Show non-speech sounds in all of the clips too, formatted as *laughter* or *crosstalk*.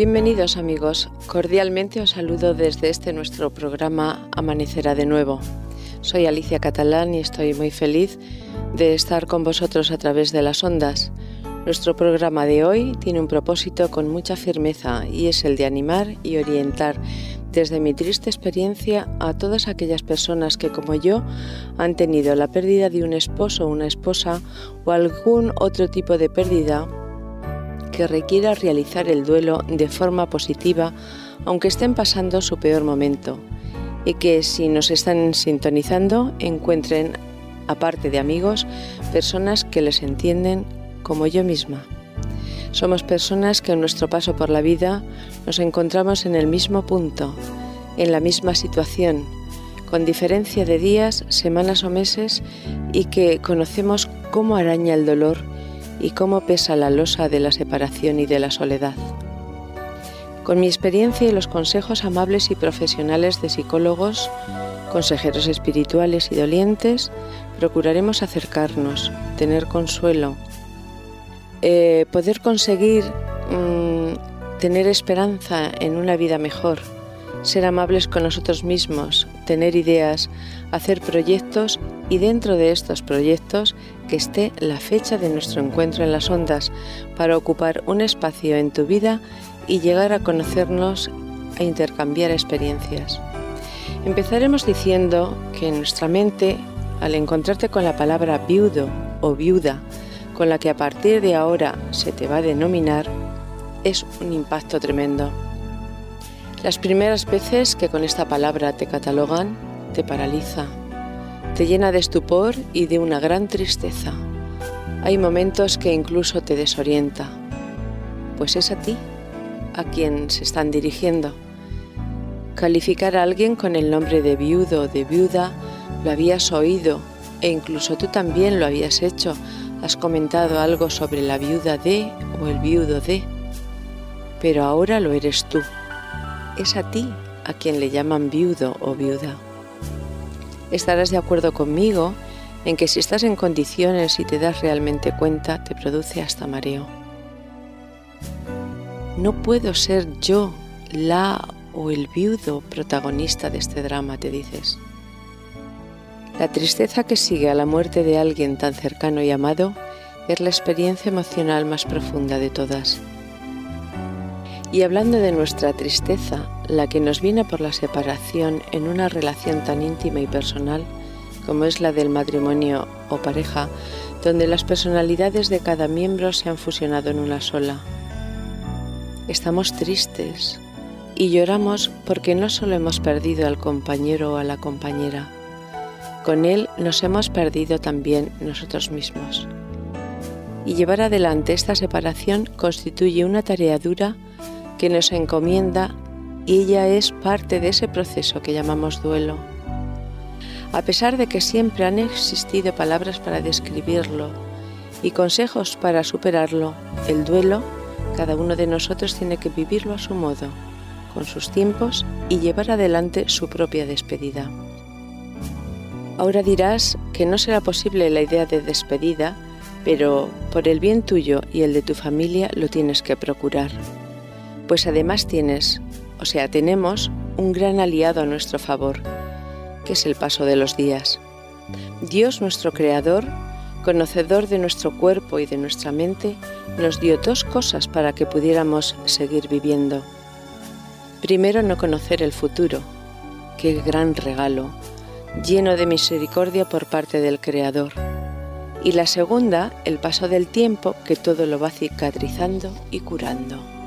Bienvenidos amigos, cordialmente os saludo desde este nuestro programa Amanecerá de nuevo. Soy Alicia Catalán y estoy muy feliz de estar con vosotros a través de las ondas. Nuestro programa de hoy tiene un propósito con mucha firmeza y es el de animar y orientar desde mi triste experiencia a todas aquellas personas que como yo han tenido la pérdida de un esposo una esposa o algún otro tipo de pérdida que requiera realizar el duelo de forma positiva aunque estén pasando su peor momento y que si nos están sintonizando encuentren, aparte de amigos, personas que les entienden como yo misma. Somos personas que en nuestro paso por la vida nos encontramos en el mismo punto, en la misma situación, con diferencia de días, semanas o meses, y que conocemos cómo araña el dolor y cómo pesa la losa de la separación y de la soledad. Con mi experiencia y los consejos amables y profesionales de psicólogos, consejeros espirituales y dolientes, procuraremos acercarnos, tener consuelo, eh, poder conseguir mm, tener esperanza en una vida mejor, ser amables con nosotros mismos, tener ideas, hacer proyectos y dentro de estos proyectos que esté la fecha de nuestro encuentro en las ondas para ocupar un espacio en tu vida y llegar a conocernos e intercambiar experiencias. Empezaremos diciendo que en nuestra mente, al encontrarte con la palabra viudo o viuda, con la que a partir de ahora se te va a denominar, es un impacto tremendo. Las primeras veces que con esta palabra te catalogan, te paraliza, te llena de estupor y de una gran tristeza. Hay momentos que incluso te desorienta, pues es a ti a quien se están dirigiendo. Calificar a alguien con el nombre de viudo o de viuda lo habías oído e incluso tú también lo habías hecho has comentado algo sobre la viuda de o el viudo de, pero ahora lo eres tú. Es a ti a quien le llaman viudo o viuda. Estarás de acuerdo conmigo en que si estás en condiciones y te das realmente cuenta, te produce hasta mareo. No puedo ser yo la o el viudo protagonista de este drama, te dices. La tristeza que sigue a la muerte de alguien tan cercano y amado es la experiencia emocional más profunda de todas. Y hablando de nuestra tristeza, la que nos viene por la separación en una relación tan íntima y personal como es la del matrimonio o pareja, donde las personalidades de cada miembro se han fusionado en una sola. Estamos tristes y lloramos porque no solo hemos perdido al compañero o a la compañera, con Él nos hemos perdido también nosotros mismos. Y llevar adelante esta separación constituye una tarea dura que nos encomienda y ella es parte de ese proceso que llamamos duelo. A pesar de que siempre han existido palabras para describirlo y consejos para superarlo, el duelo, cada uno de nosotros tiene que vivirlo a su modo, con sus tiempos y llevar adelante su propia despedida. Ahora dirás que no será posible la idea de despedida, pero por el bien tuyo y el de tu familia lo tienes que procurar. Pues además tienes, o sea, tenemos un gran aliado a nuestro favor, que es el paso de los días. Dios nuestro Creador, conocedor de nuestro cuerpo y de nuestra mente, nos dio dos cosas para que pudiéramos seguir viviendo. Primero, no conocer el futuro. Qué gran regalo lleno de misericordia por parte del Creador. Y la segunda, el paso del tiempo que todo lo va cicatrizando y curando.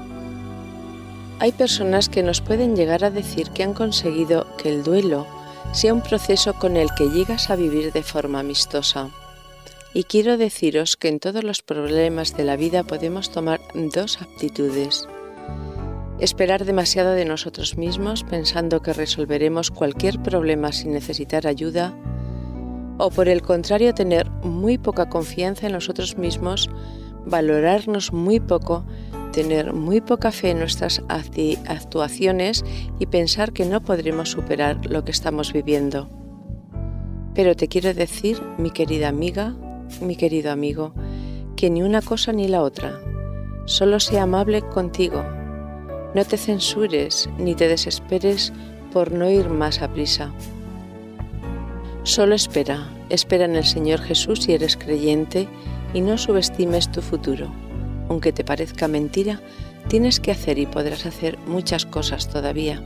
Hay personas que nos pueden llegar a decir que han conseguido que el duelo sea un proceso con el que llegas a vivir de forma amistosa. Y quiero deciros que en todos los problemas de la vida podemos tomar dos aptitudes. Esperar demasiado de nosotros mismos pensando que resolveremos cualquier problema sin necesitar ayuda. O por el contrario, tener muy poca confianza en nosotros mismos, valorarnos muy poco, tener muy poca fe en nuestras actuaciones y pensar que no podremos superar lo que estamos viviendo. Pero te quiero decir, mi querida amiga, mi querido amigo, que ni una cosa ni la otra. Solo sea amable contigo. No te censures ni te desesperes por no ir más a prisa. Solo espera, espera en el Señor Jesús si eres creyente y no subestimes tu futuro. Aunque te parezca mentira, tienes que hacer y podrás hacer muchas cosas todavía.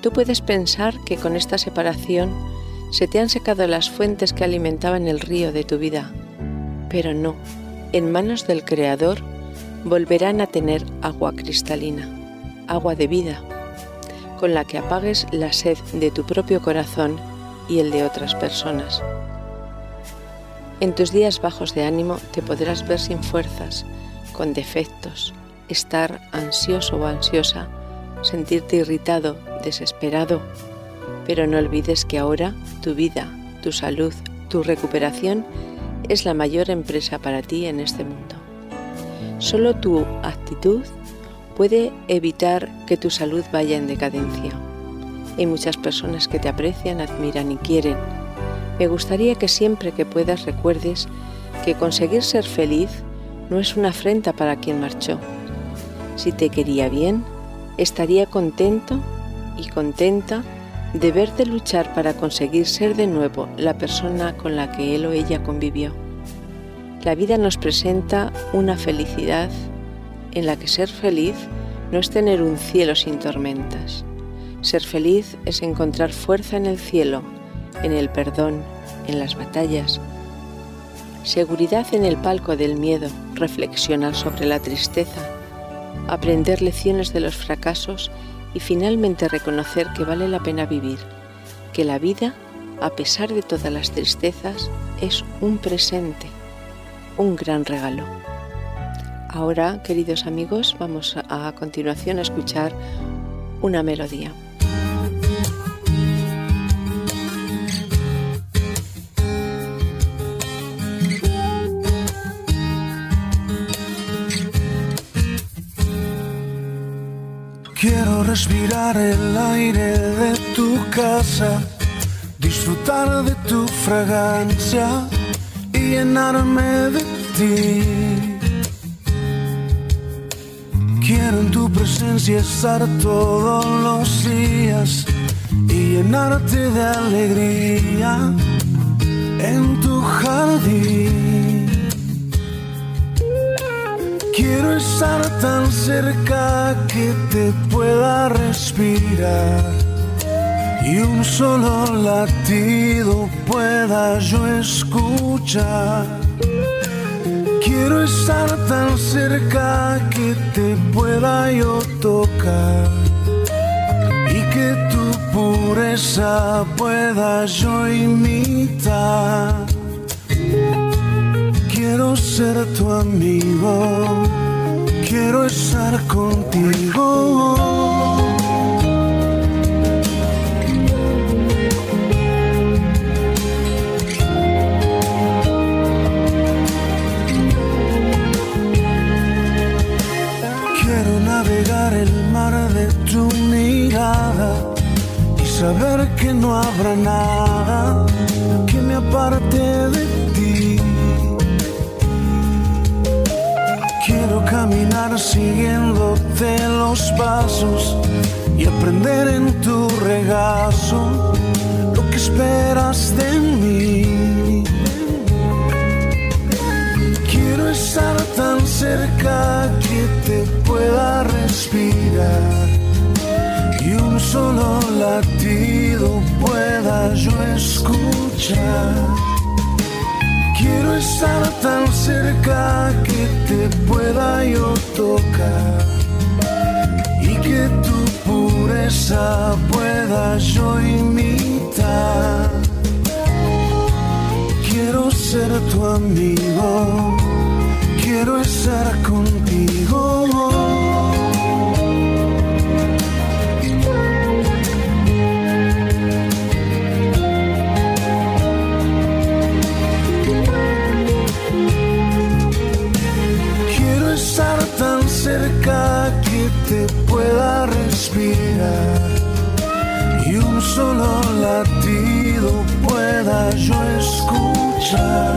Tú puedes pensar que con esta separación se te han secado las fuentes que alimentaban el río de tu vida, pero no, en manos del Creador volverán a tener agua cristalina, agua de vida, con la que apagues la sed de tu propio corazón y el de otras personas. En tus días bajos de ánimo te podrás ver sin fuerzas, con defectos, estar ansioso o ansiosa, sentirte irritado, desesperado, pero no olvides que ahora tu vida, tu salud, tu recuperación es la mayor empresa para ti en este mundo. Solo tu actitud puede evitar que tu salud vaya en decadencia. Hay muchas personas que te aprecian, admiran y quieren. Me gustaría que siempre que puedas recuerdes que conseguir ser feliz no es una afrenta para quien marchó. Si te quería bien, estaría contento y contenta de verte luchar para conseguir ser de nuevo la persona con la que él o ella convivió. La vida nos presenta una felicidad en la que ser feliz no es tener un cielo sin tormentas. Ser feliz es encontrar fuerza en el cielo, en el perdón, en las batallas. Seguridad en el palco del miedo, reflexionar sobre la tristeza, aprender lecciones de los fracasos y finalmente reconocer que vale la pena vivir, que la vida, a pesar de todas las tristezas, es un presente, un gran regalo. Ahora, queridos amigos, vamos a, a continuación a escuchar una melodía. Quiero respirar el aire de tu casa, disfrutar de tu fragancia y llenarme de ti. Quiero en tu presencia estar todos los días y llenarte de alegría en tu jardín. Quiero estar tan cerca que te pueda respirar y un solo latido pueda yo escuchar. Quiero estar tan cerca que te pueda yo tocar y que tu pureza pueda yo imitar quiero ser tu amigo, quiero estar contigo. Quiero navegar el mar de tu mirada y saber que no habrá nada que me aparte de ti. Siguiéndote los pasos y aprender en tu regazo lo que esperas de mí. Quiero estar tan cerca que te pueda respirar y un solo latido pueda yo escuchar. Quiero estar tan cerca que te pueda yo tocar y que tu pureza pueda yo imitar. Quiero ser tu amigo, quiero estar contigo. solo latido pueda yo escuchar.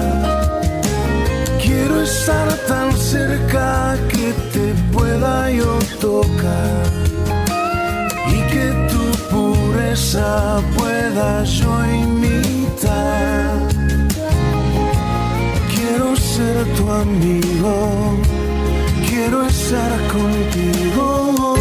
Quiero estar tan cerca que te pueda yo tocar y que tu pureza pueda yo imitar. Quiero ser tu amigo, quiero estar contigo.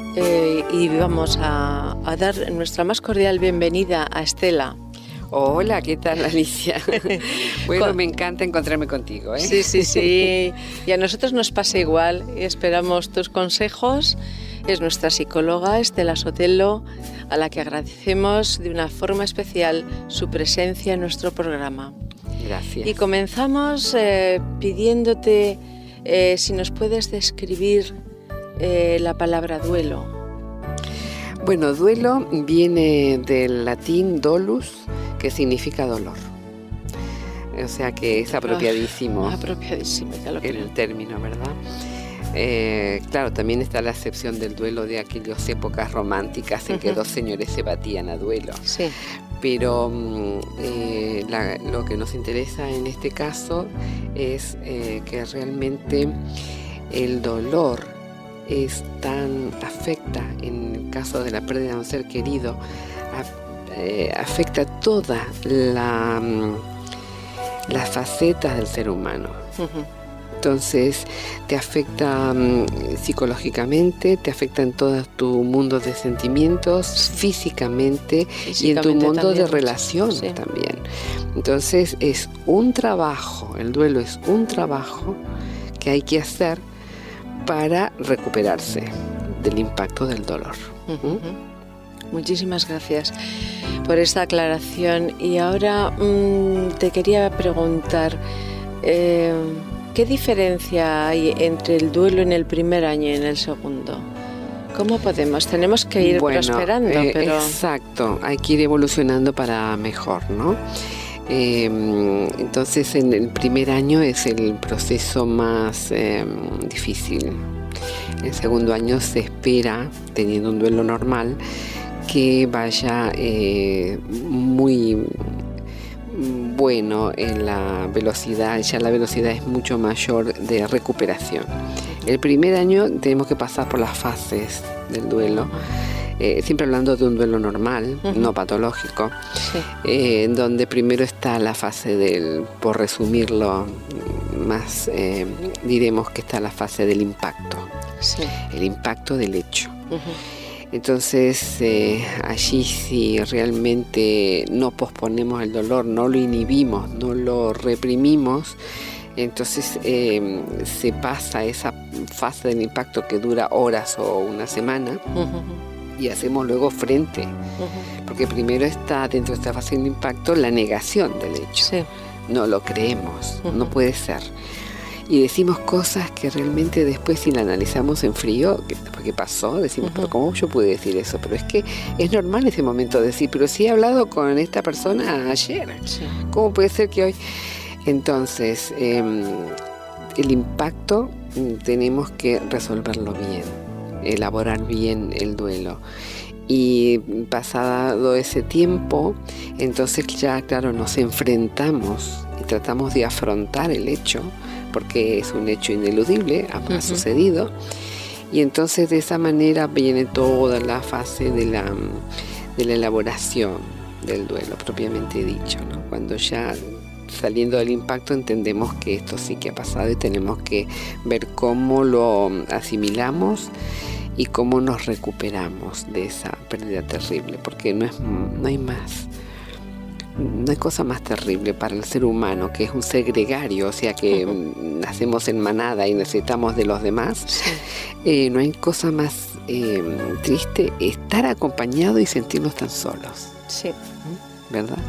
eh, y vamos a, dar nuestra más cordial bienvenida a Estela. Hola, ¿qué tal *laughs* Alicia? *laughs* bueno, me encanta encontrarme contigo. ¿eh? Sí, sí, sí. *laughs* Y a nosotros nos pasa igual esperamos tus consejos. Es nuestra psicóloga Estela Sotelo, a la que agradecemos de una forma especial su presencia en nuestro programa. Gracias. Y comenzamos eh, pidiéndote si nos puedes describir eh, la palabra duelo? Bueno, duelo viene del latín dolus, que significa dolor. O sea que es apropiadísimo. apropiadísimo, ya lo El término, ¿verdad? Eh, claro, también está la excepción del duelo de aquellas épocas románticas en que dos señores se batían a duelo. Sí. Pero mm, eh, lo que nos interesa en este caso es que realmente el dolor es tan afecta, en el caso de la pérdida de un ser querido, eh, afecta toda la, mm, las facetas del ser humano. Entonces te afecta mm, psicológicamente, te afecta en todo tu mundo de sentimientos, físicamente, y en tu mundo de relación también. Entonces es un trabajo, el duelo es un trabajo que hay que hacer para recuperarse del impacto del dolor. Muchísimas gracias por esta aclaración. Y ahora mm, te quería preguntar, eh, ¿qué diferencia hay entre el duelo en el primer año y en el segundo? ¿Cómo podemos? Tenemos que ir prosperando, eh, pero... Exacto, hay que ir evolucionando para mejor, ¿no? Em, entonces en el primer año es el proceso más em, difícil. En el segundo año se espera, teniendo un duelo normal, que vaya eh, muy bueno en la velocidad, ya la velocidad es mucho mayor de recuperación. El primer año tenemos que pasar por las fases del duelo eh, siempre hablando de un duelo normal, no patológico, eh, en donde primero está la fase del, por resumirlo más, eh, diremos que está la fase del impacto, el impacto del hecho. Entonces, allí si realmente no posponemos el dolor, no lo inhibimos, no lo reprimimos, entonces se pasa esa fase del impacto que dura horas o una semana y hacemos luego frente. Porque primero está dentro de esta fase de impacto la negación del hecho. no lo creemos, no puede ser. Y decimos cosas que realmente después si la analizamos en frío, ¿qué pasó? Decimos, pero ¿cómo yo pude decir eso? Pero es que es normal ese momento decir, pero si he hablado con esta persona ayer, ¿cómo puede ser que hoy? Entonces, em, el impacto mm, tenemos que resolverlo bien, elaborar bien el duelo. Y pasado ese tiempo, entonces ya, claro, nos enfrentamos y tratamos de afrontar el hecho, porque es un hecho ineludible, ha, sucedido. Y entonces de esa manera viene toda la fase de la, de la elaboración del duelo, propiamente dicho, ¿no? cuando ya saliendo del impacto entendemos que esto sí que ha pasado y tenemos que ver cómo lo asimilamos y cómo nos recuperamos de esa pérdida terrible, porque no, es, no hay más. No hay cosa más terrible para el ser humano, que es un ser gregario, o sea que *laughs* nacemos en manada y necesitamos de los demás. Eh, no hay cosa más eh, triste estar acompañado y sentirnos tan solos. Sí. ¿Verdad?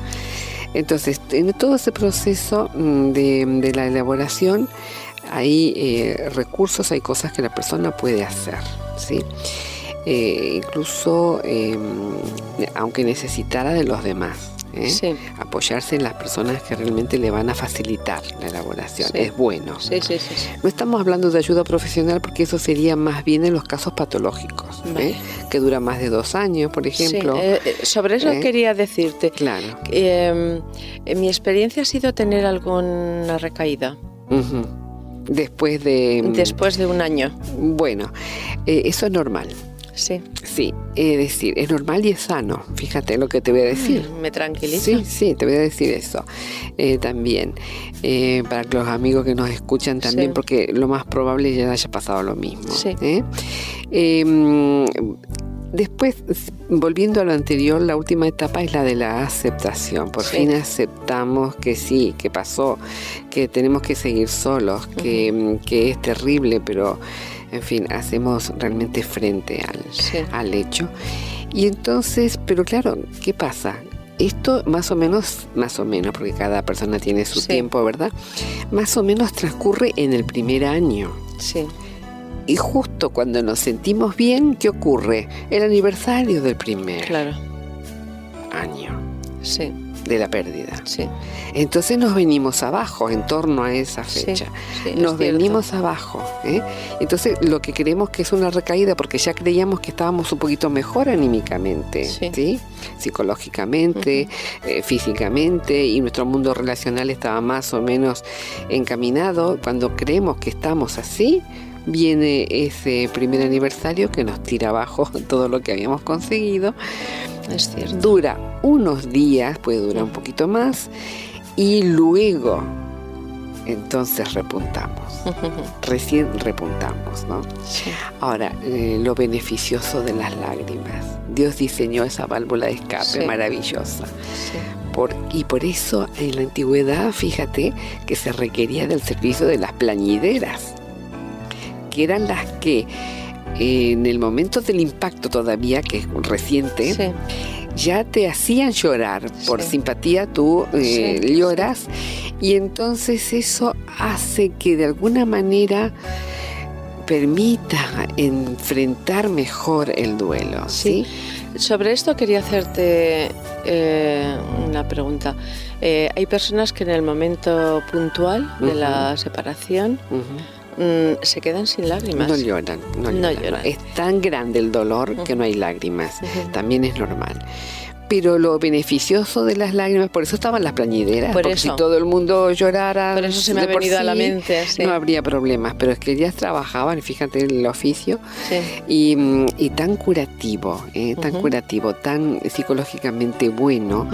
Entonces, en todo ese proceso mm, de, la elaboración hay eh, recursos, hay cosas que la persona puede hacer, ¿sí? Eh, incluso em, aunque necesitara de los demás. ¿Eh? apoyarse en las personas que realmente le van a facilitar la elaboración. Es bueno. no estamos hablando de ayuda profesional porque eso sería más bien en los casos patológicos, ¿eh? que dura más de dos años, por ejemplo. Eh, sobre eso quería decirte. Claro. Em, mi experiencia ha sido tener alguna recaída. Después de... Después de un año. Bueno, eso es normal. Sí. Sí, es decir, es normal y es sano. Fíjate lo que te voy a decir. Mm, me tranquiliza. Sí, sí, te voy a decir eso eh, también. Eh, para los amigos que nos escuchan también, porque lo más probable es que ya haya pasado lo mismo. Sí. ¿eh? Em, después, volviendo a lo anterior, la última etapa es la de la aceptación. Por fin aceptamos que sí, que pasó, que tenemos que seguir solos, que, que es terrible, pero en fin, hacemos realmente frente al, al hecho. Y entonces, pero claro, ¿qué pasa? Esto más o menos, más o menos, porque cada persona tiene su tiempo, ¿verdad? Más o menos transcurre en el primer año. Sí. Y justo cuando nos sentimos bien, ¿qué ocurre? El aniversario del primer claro. año. Sí de la pérdida. Sí. Entonces nos venimos abajo en torno a esa fecha. nos venimos abajo. ¿eh? Entonces lo que creemos que es una recaída, porque ya creíamos que estábamos un poquito mejor anímicamente, sí. psicológicamente, eh, físicamente, y nuestro mundo relacional estaba más o menos encaminado. Cuando creemos que estamos así, viene ese primer aniversario que nos tira abajo *laughs* todo lo que habíamos conseguido. Es cierto. Dura unos días, puede durar un poquito más, y luego entonces repuntamos. *laughs* Recién repuntamos, ¿no? Ahora, eh, lo beneficioso de las lágrimas. Dios diseñó esa válvula de escape maravillosa. Por, y por eso en la antigüedad, fíjate que se requería del servicio de las plañideras que eran las que en el momento del impacto todavía, que es reciente, ya te hacían llorar. Por simpatía tú eh, lloras y entonces eso hace que de alguna manera permita enfrentar mejor el duelo. ¿sí? Sobre esto quería hacerte eh, una pregunta. Eh, hay personas que en el momento puntual de la separación Mm, se quedan sin lágrimas. No lloran, no, lloran. Es tan grande el dolor que no hay lágrimas. También es normal pero lo beneficioso de las lágrimas, por eso estaban las plañideras, porque si todo el mundo llorara, por eso se me ha venido a la mente, no habría problemas, pero es que ellas trabajaban, fíjate el oficio, y, tan curativo, eh, tan curativo, tan psicológicamente bueno,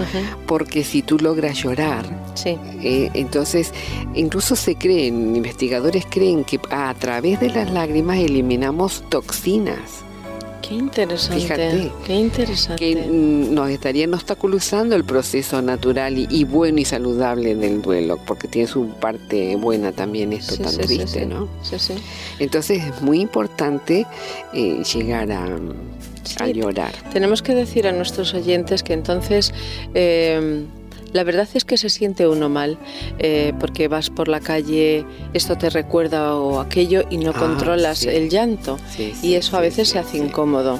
porque si tú logras llorar, eh, entonces incluso se creen, investigadores creen que a través de las lágrimas eliminamos toxinas. Qué interesante. Fíjate. Qué interesante. Que nos estarían obstaculizando el proceso natural y, bueno y saludable del duelo, porque tiene su parte buena también esto tan triste, ¿no? Sí, sí. Entonces es muy importante eh, llegar a, llorar. Tenemos que decir a nuestros oyentes que entonces. Eh, La verdad es que se siente uno mal eh, porque vas por la calle, esto te recuerda o aquello y no Ah, controlas sí. el llanto Sí, y eso a veces se hace incómodo.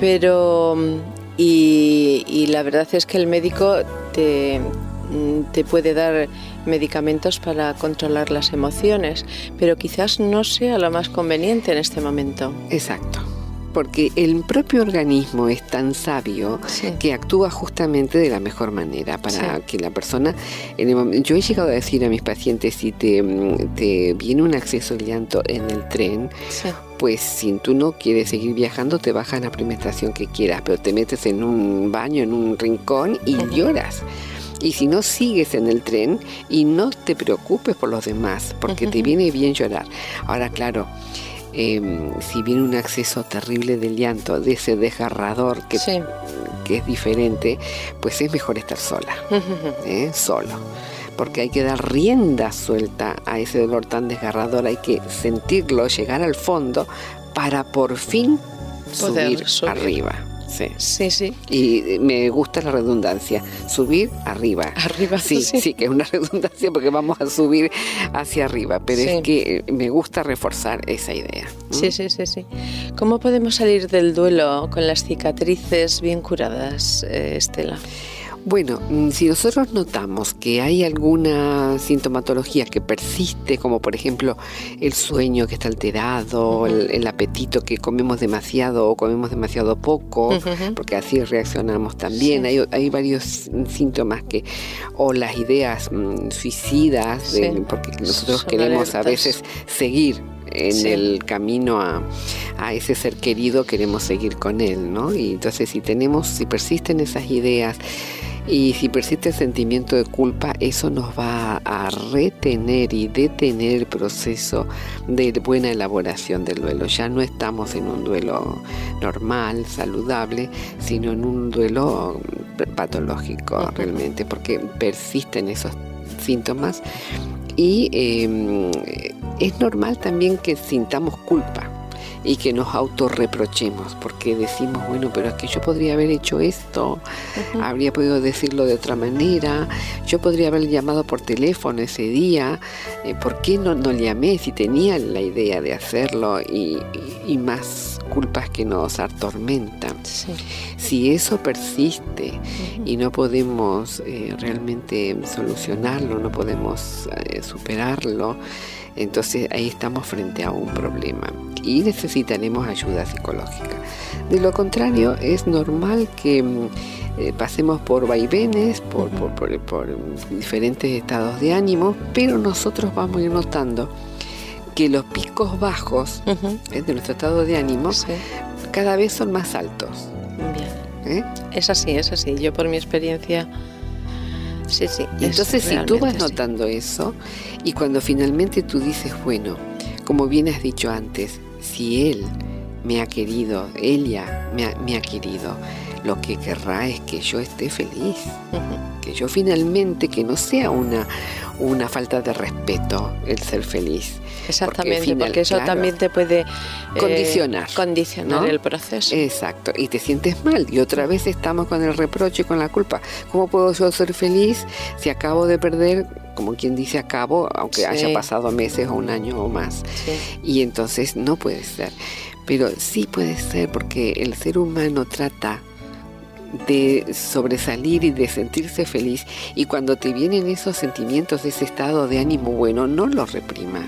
Pero mm, y, y la verdad es que el médico te, mm, te puede dar medicamentos para controlar las emociones, pero quizás no sea lo más conveniente en este momento. Exacto. Porque el propio organismo es tan sabio Sí. que actúa justamente de la mejor manera para Sí. que la persona en el yo he llegado a decir a mis pacientes si te, te viene un acceso de llanto en el tren Sí. pues si tú no quieres seguir viajando te bajas en la primera estación que quieras pero te metes en un baño en un rincón y lloras y si no sigues en el tren y no te preocupes por los demás porque te viene bien llorar ahora claro em, si viene un acceso terrible de llanto, de ese desgarrador que, Sí. que es diferente, pues es mejor estar sola, *laughs* ¿eh? solo. Porque hay que dar rienda suelta a ese dolor tan desgarrador, hay que sentirlo, llegar al fondo para por fin Poder subir, subir. arriba. Sí. Sí, sí. Y me gusta la redundancia, subir arriba. Arriba, Sí, sí. sí, que es una *laughs* redundancia porque vamos a subir hacia arriba, pero Sí. es que me gusta reforzar esa idea. Sí, sí, sí, sí. ¿Cómo podemos salir del duelo con las cicatrices bien curadas, eh, Estela? Bueno, mm, si nosotros notamos que hay alguna sintomatología que persiste, como por ejemplo el sueño que está alterado, el, el apetito que comemos demasiado o comemos demasiado poco, porque así reaccionamos también. Sí. Hay, hay varios síntomas que, o las ideas mm, suicidas, de- porque nosotros Son queremos a veces seguir en Sí. el camino a, a ese ser querido, queremos seguir con él, ¿no? Y entonces si tenemos, si persisten esas ideas, y si persiste el sentimiento de culpa, eso nos va a retener y detener el proceso de buena elaboración del duelo. Ya no estamos en un duelo normal, saludable, sino en un duelo patológico realmente, porque persisten esos síntomas. Y eh, es normal también que sintamos culpa y que nos autorreprochemos, porque decimos, bueno, pero es que yo podría haber hecho esto, habría podido decirlo de otra manera, yo podría haber llamado por teléfono ese día, eh, ¿por qué no, no llamé si tenía la idea de hacerlo? Y, y- y más culpas que nos atormentan. Sí. Si eso persiste y no podemos eh, realmente solucionarlo, no podemos eh, superarlo, entonces ahí estamos frente a un problema y necesitaremos ayuda psicológica. De lo contrario, es normal que mm, eh, pasemos por vaivenes, por, por- por- por diferentes estados de ánimo, pero nosotros vamos a ir notando que los picos bajos eh, de nuestro estado de ánimo Sí. cada vez son más altos. Bien. ¿eh? Es así, es así. Yo por mi experiencia, sí, sí. Y es entonces si tú vas notando eso y cuando finalmente tú dices, bueno, como bien has dicho antes, si él me ha querido, ella me ha, me ha querido, lo que querrá es que yo esté feliz, que yo finalmente, que no sea una, una falta de respeto el ser feliz. Exactamente, final- porque eso claro, también te puede eh, Condicionar, condicionar ¿no? el proceso. Exacto, y te sientes mal. Y otra vez estamos con el reproche y con la culpa. ¿Cómo puedo yo ser feliz si acabo de perder, como quien dice, acabo, aunque Sí. haya pasado meses o un año o más? Sí. Y entonces no puede ser. Pero sí puede ser porque el ser humano trata de sobresalir y de sentirse feliz y cuando te vienen esos sentimientos, ese estado de ánimo bueno, no los reprimas.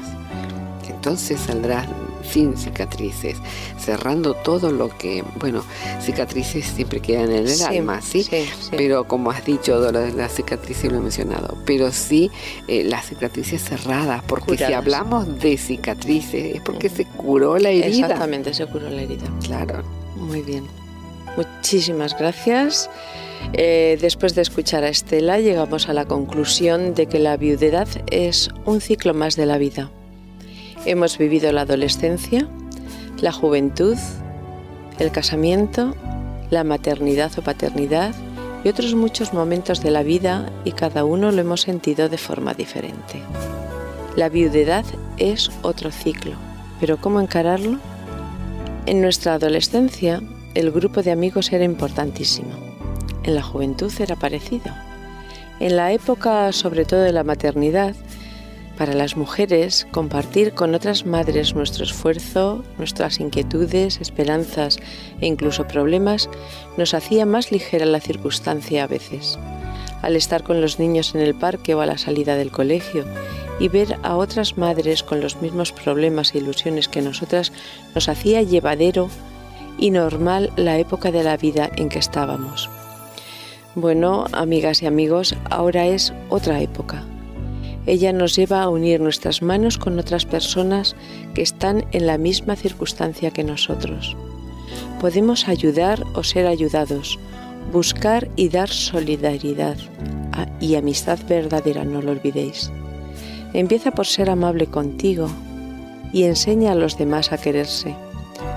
Entonces saldrás sin cicatrices, cerrando todo lo que, bueno, cicatrices siempre quedan en el Sí, alma, ¿sí? sí, sí. Pero como has dicho, las cicatrices lo he mencionado, pero sí eh, las cicatrices cerradas, porque si hablamos de cicatrices es porque se curó la herida. Exactamente, se curó la herida. Claro. Muy bien. Muchísimas gracias. Eh, después de escuchar a Estela, llegamos a la conclusión de que la viudedad es un ciclo más de la vida. Hemos vivido la adolescencia, la juventud, el casamiento, la maternidad o paternidad y otros muchos momentos de la vida y cada uno lo hemos sentido de forma diferente. La viudedad es otro ciclo, pero ¿cómo encararlo? En nuestra adolescencia, el grupo de amigos era importantísimo. En la juventud era parecido. En la época sobre todo de la maternidad, para las mujeres, compartir con otras madres nuestro esfuerzo, nuestras inquietudes, esperanzas e incluso problemas nos hacía más ligera la circunstancia a veces. Al estar con los niños en el parque o a la salida del colegio y ver a otras madres con los mismos problemas e ilusiones que nosotras nos hacía llevadero y normal la época de la vida en que estábamos. Bueno, amigas y amigos, ahora es otra época ella nos lleva a unir nuestras manos con otras personas que están en la misma circunstancia que nosotros. Podemos ayudar o ser ayudados, buscar y dar solidaridad y amistad verdadera, no lo olvidéis. Empieza por ser amable contigo y enseña a los demás a quererse.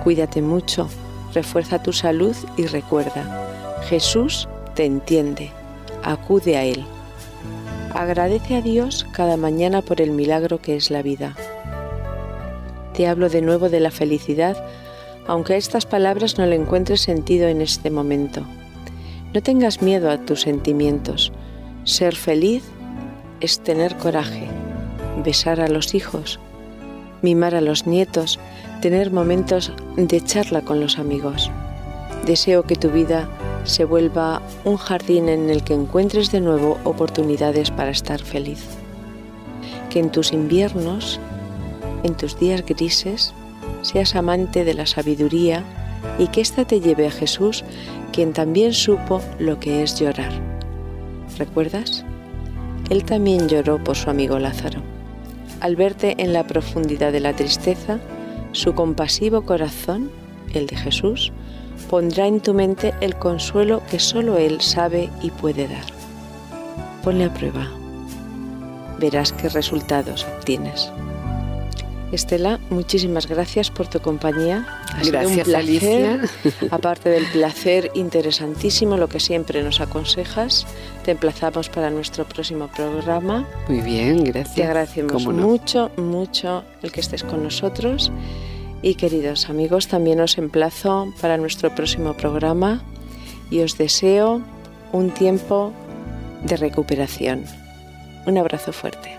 Cuídate mucho, refuerza tu salud y recuerda, Jesús te entiende, acude a Él. Agradece a Dios cada mañana por el milagro que es la vida. Te hablo de nuevo de la felicidad, aunque a estas palabras no le encuentres sentido en este momento. No tengas miedo a tus sentimientos. Ser feliz es tener coraje, besar a los hijos, mimar a los nietos, tener momentos de charla con los amigos. Deseo que tu vida se vuelva un jardín en el que encuentres de nuevo oportunidades para estar feliz. Que en tus inviernos, en tus días grises, seas amante de la sabiduría y que ésta te lleve a Jesús, quien también supo lo que es llorar. ¿Recuerdas? Él también lloró por su amigo Lázaro. Al verte en la profundidad de la tristeza, su compasivo corazón, el de Jesús, pondrá en tu mente el consuelo que solo Él sabe y puede dar. Ponle a prueba. Verás qué resultados obtienes. Estela, muchísimas gracias por tu compañía. Ha gracias, sido un Alicia. *laughs* Aparte del placer interesantísimo, lo que siempre nos aconsejas, te emplazamos para nuestro próximo programa. Muy bien, gracias. Te agradecemos mucho, mucho el que estés con nosotros y queridos amigos, también os emplazo para nuestro próximo programa y os deseo un tiempo de recuperación. Un abrazo fuerte.